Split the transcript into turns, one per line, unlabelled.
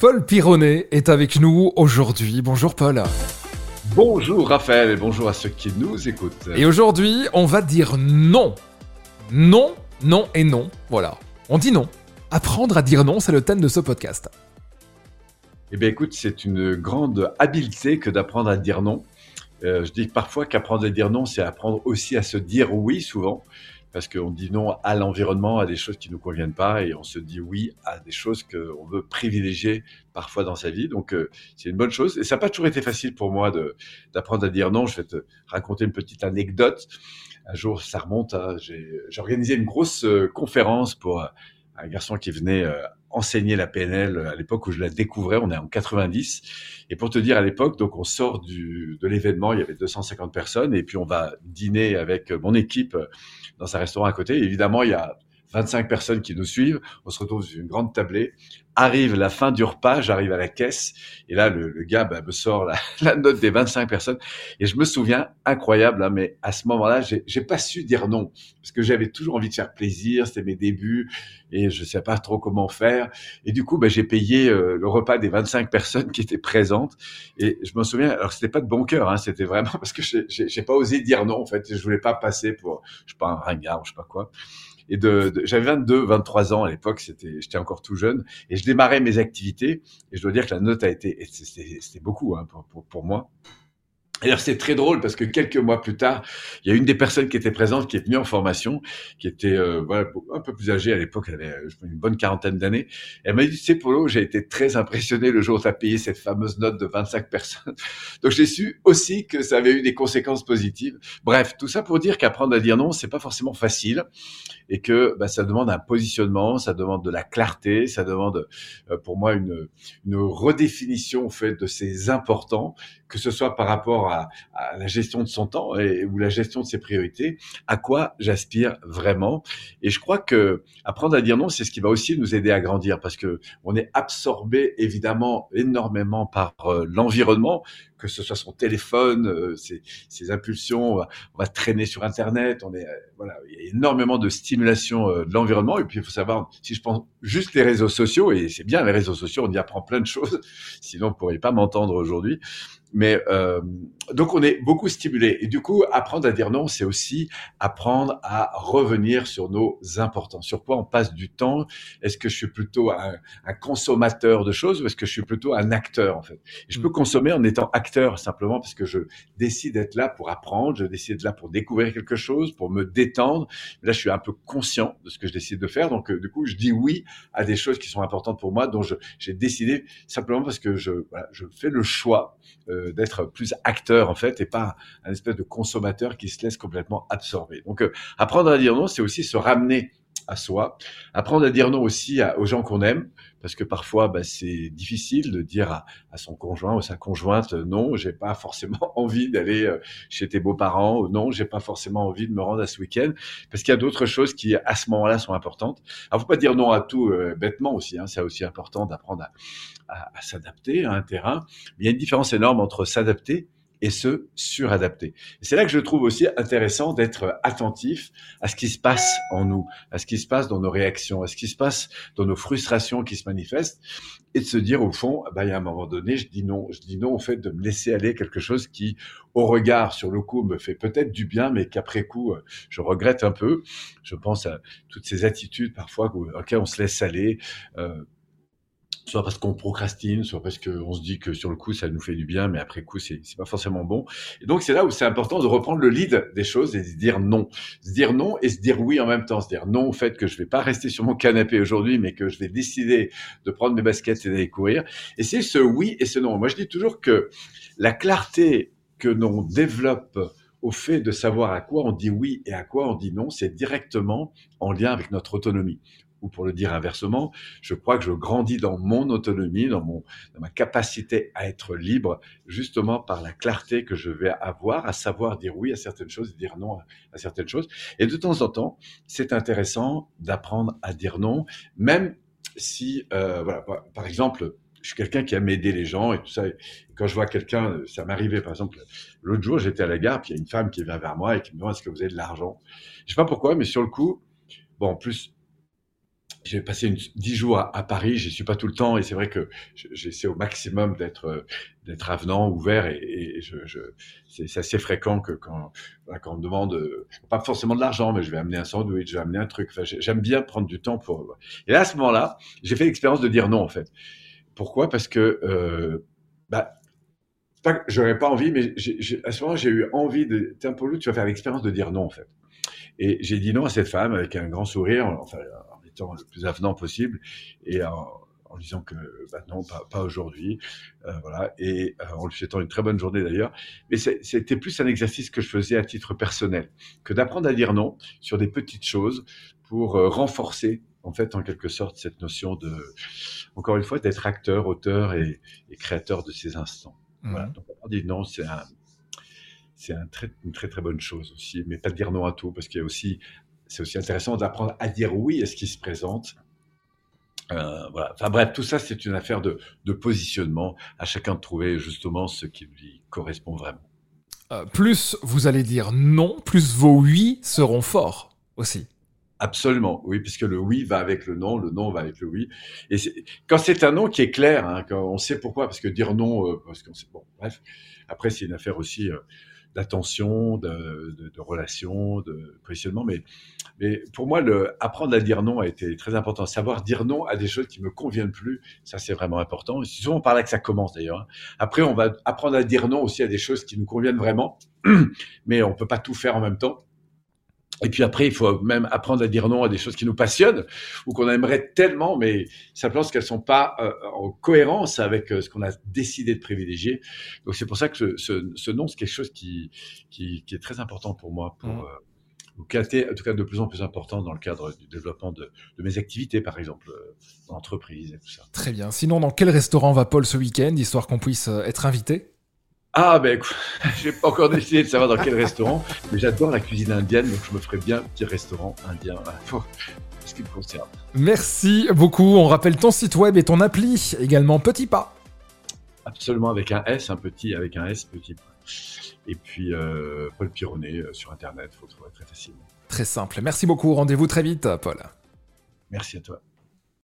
Paul Pironnet est avec nous aujourd'hui. Bonjour Paul.
Bonjour Raphaël et bonjour à ceux qui nous écoutent.
Et aujourd'hui, on va dire non. Non, non et non. Voilà. On dit non. Apprendre à dire non, c'est le thème de ce podcast.
Eh bien écoute, c'est une grande habileté que d'apprendre à dire non. Euh, je dis parfois qu'apprendre à dire non, c'est apprendre aussi à se dire oui souvent parce qu'on dit non à l'environnement, à des choses qui ne nous conviennent pas, et on se dit oui à des choses qu'on veut privilégier parfois dans sa vie. Donc euh, c'est une bonne chose. Et ça n'a pas toujours été facile pour moi d'apprendre à dire non. Je vais te raconter une petite anecdote. Un jour, ça remonte, j'ai organisé une grosse euh, conférence pour euh, un garçon qui venait enseigner la PNL à l'époque où je la découvrais, on est en 90. Et pour te dire, à l'époque, donc on sort du, de l'événement, il y avait 250 personnes, et puis on va dîner avec mon équipe dans un restaurant à côté. évidemment, il y a 25 personnes qui nous suivent. On se retrouve sur une grande tablée. Arrive la fin du repas, j'arrive à la caisse et là le, gars bah, me sort la, note des 25 personnes et je me souviens incroyable, hein, mais à ce moment-là, j'ai pas su dire non parce que j'avais toujours envie de faire plaisir, c'était mes débuts et je sais pas trop comment faire et du coup bah, j'ai payé euh, le repas des 25 personnes qui étaient présentes et je me souviens alors c'était pas de bon cœur, hein, c'était vraiment parce que j'ai pas osé dire non en fait, je voulais pas passer pour je sais pas un ringard, je sais pas quoi et j'avais 22, 23 ans à l'époque, j'étais encore tout jeune, et je démarrais mes activités. Et je dois dire que la note a été, c'était beaucoup hein, pour, moi. Alors c'est très drôle parce que quelques mois plus tard, il y a une des personnes qui était présente qui est venue en formation, qui était euh, voilà, un peu plus âgée à l'époque, elle avait une bonne quarantaine d'années. Elle m'a dit, tu sais Polo, j'ai été très impressionné le jour où tu as payé cette fameuse note de 25 personnes. Donc j'ai su aussi que ça avait eu des conséquences positives. Bref, tout ça pour dire qu'apprendre à dire non, c'est pas forcément facile et que bah, ça demande un positionnement, ça demande de la clarté, ça demande euh, pour moi une, une redéfinition au fait de ces importants, que ce soit par rapport à, la gestion de son temps et, ou la gestion de ses priorités, à quoi j'aspire vraiment. Et je crois que apprendre à dire non, c'est ce qui va aussi nous aider à grandir parce que on est absorbé évidemment énormément par euh, l'environnement, que ce soit son téléphone, euh, ses, ses, impulsions, on va, traîner sur Internet, on est euh, voilà, il y a énormément de stimulation de l'environnement. Et puis il faut savoir, si je pense juste les réseaux sociaux, et c'est bien les réseaux sociaux, on y apprend plein de choses, sinon on pourrait pas m'entendre aujourd'hui. Mais euh, donc on est beaucoup stimulé. Et du coup, apprendre à dire non, c'est aussi apprendre à revenir sur nos importants. Sur quoi on passe du temps? Est-ce que je suis plutôt un, un, consommateur de choses ou est-ce que je suis plutôt un acteur en fait? Je peux mm. consommer en étant acteur simplement parce que je décide d'être là pour apprendre, je décide d'être là pour découvrir quelque chose, pour me détendre. Là, je suis un peu conscient de ce que je décide de faire. Donc euh, du coup, je dis oui à des choses qui sont importantes pour moi, dont j'ai décidé simplement parce que je, voilà, je fais le choix. Euh, d'être plus acteur en fait et pas un espèce de consommateur qui se laisse complètement absorber. Donc euh, apprendre à dire non, c'est aussi se ramener à soi, apprendre à dire non aussi aux gens qu'on aime, parce que parfois bah, c'est difficile de dire à, son conjoint ou sa conjointe non, j'ai pas forcément envie d'aller euh, chez tes beaux-parents, non, j'ai pas forcément envie de me rendre à ce week-end, parce qu'il y a d'autres choses qui à ce moment-là sont importantes. Alors faut pas dire non à tout euh, bêtement aussi, hein, c'est aussi important d'apprendre à, à, à s'adapter à un terrain. Mais il y a une différence énorme entre s'adapter et se suradapter. C'est là que je trouve aussi intéressant d'être attentif à ce qui se passe en nous, à ce qui se passe dans nos réactions, à ce qui se passe dans nos frustrations qui se manifestent, et de se dire au fond, bah, il y a un moment donné, je dis non, je dis non au fait de me laisser aller quelque chose qui, au regard sur le coup, me fait peut-être du bien, mais qu'après coup, je regrette un peu. Je pense à toutes ces attitudes parfois auxquelles on se laisse aller. Euh, soit parce qu'on procrastine, soit parce qu'on se dit que sur le coup ça nous fait du bien, mais après coup c'est pas forcément bon. Et donc c'est là où c'est important de reprendre le lead des choses et de se dire non, se dire non et se dire oui en même temps, se dire non au fait que je vais pas rester sur mon canapé aujourd'hui, mais que je vais décider de prendre mes baskets et d'aller courir. Et c'est ce oui et ce non. Moi je dis toujours que la clarté que l'on développe au fait de savoir à quoi on dit oui et à quoi on dit non, c'est directement en lien avec notre autonomie ou pour le dire inversement, je crois que je grandis dans mon autonomie, dans, mon, dans ma capacité à être libre, justement par la clarté que je vais avoir, à savoir dire oui à certaines choses et dire non à, certaines choses. Et de temps en temps, c'est intéressant d'apprendre à dire non, même si, euh, voilà, par exemple, je suis quelqu'un qui aime aider les gens et tout ça. Quand je vois quelqu'un, ça m'arrivait par exemple, l'autre jour, j'étais à la gare, puis il y a une femme qui vient vers moi et qui me demande est-ce que vous avez de l'argent? Je sais pas pourquoi, mais sur le coup, bon, en plus, j'ai passé 10 jours à, Paris, j'y suis pas tout le temps et c'est vrai que j'essaie au maximum d'être d'être avenant, ouvert et, je, je c'est assez fréquent que quand, on me demande pas forcément de l'argent, mais je vais amener un sandwich, je vais amener un truc. Enfin, j'aime bien prendre du temps pour. Et là, à ce moment-là, j'ai fait l'expérience de dire non en fait. Pourquoi? Parce que euh, bah, pas j'aurais pas envie, mais à ce moment j'ai eu envie de. Tiens, Paul, tu vas faire l'expérience de dire non en fait. Et j'ai dit non à cette femme avec un grand sourire, enfin le plus avenant possible et en, en disant que bah non, pas, pas aujourd'hui, euh, voilà, et euh, en lui souhaitant une très bonne journée d'ailleurs. Mais c'était plus un exercice que je faisais à titre personnel que d'apprendre à dire non sur des petites choses pour euh, renforcer en fait, en quelque sorte, cette notion de, encore une fois, d'être acteur, auteur et, et, créateur de ces instants. Voilà. Mmh. Donc, on dit non, c'est un, c'est un très, une très très bonne chose aussi, mais pas de dire non à tout, parce qu'il y a aussi c'est aussi intéressant d'apprendre à dire oui à ce qui se présente. Euh. Enfin bref, tout ça, c'est une affaire de, de, positionnement, à chacun de trouver justement ce qui lui correspond vraiment.
Euh, plus vous allez dire non, plus vos oui seront forts aussi.
Absolument, oui, puisque le oui va avec le non, le non va avec le oui. Et quand c'est un non qui est clair, hein, quand on sait pourquoi, parce que dire non, euh, parce qu'on sait, bon, bref. Après, c'est une affaire aussi euh, d'attention, de, de, de, relation, de positionnement. Mais, mais pour moi, le, apprendre à dire non a été très important. Savoir dire non à des choses qui me conviennent plus, ça c'est vraiment important. C'est souvent par là que ça commence d'ailleurs. Hein. Après, on va apprendre à dire non aussi à des choses qui nous conviennent vraiment, mais on peut pas tout faire en même temps. Et puis après, il faut même apprendre à dire non à des choses qui nous passionnent ou qu'on aimerait tellement, mais simplement parce qu'elles sont pas euh, en cohérence avec euh, ce qu'on a décidé de privilégier. Donc c'est pour ça que ce, ce, non, c'est quelque chose qui, qui, qui, est très important pour moi, pour mmh. euh, qui a été en tout cas de plus en plus important dans le cadre du développement de, de mes activités, par exemple, euh, dans l'entreprise et tout ça.
Très bien. Sinon, dans quel restaurant va Paul ce week-end, histoire qu'on puisse être invité?
Ah ben écoute, j'ai pas encore décidé de savoir dans quel restaurant, mais j'adore la cuisine indienne, donc je me ferai bien un petit restaurant indien pour ce qui me concerne.
Merci beaucoup. On rappelle ton site web et ton appli, également Petit Pas.
Absolument avec un S, un petit avec un S, petit pas. Et puis euh, Paul Pironnet euh, sur Internet, faut trouver très facilement.
Très simple. Merci beaucoup. Rendez-vous très vite, Paul.
Merci à toi.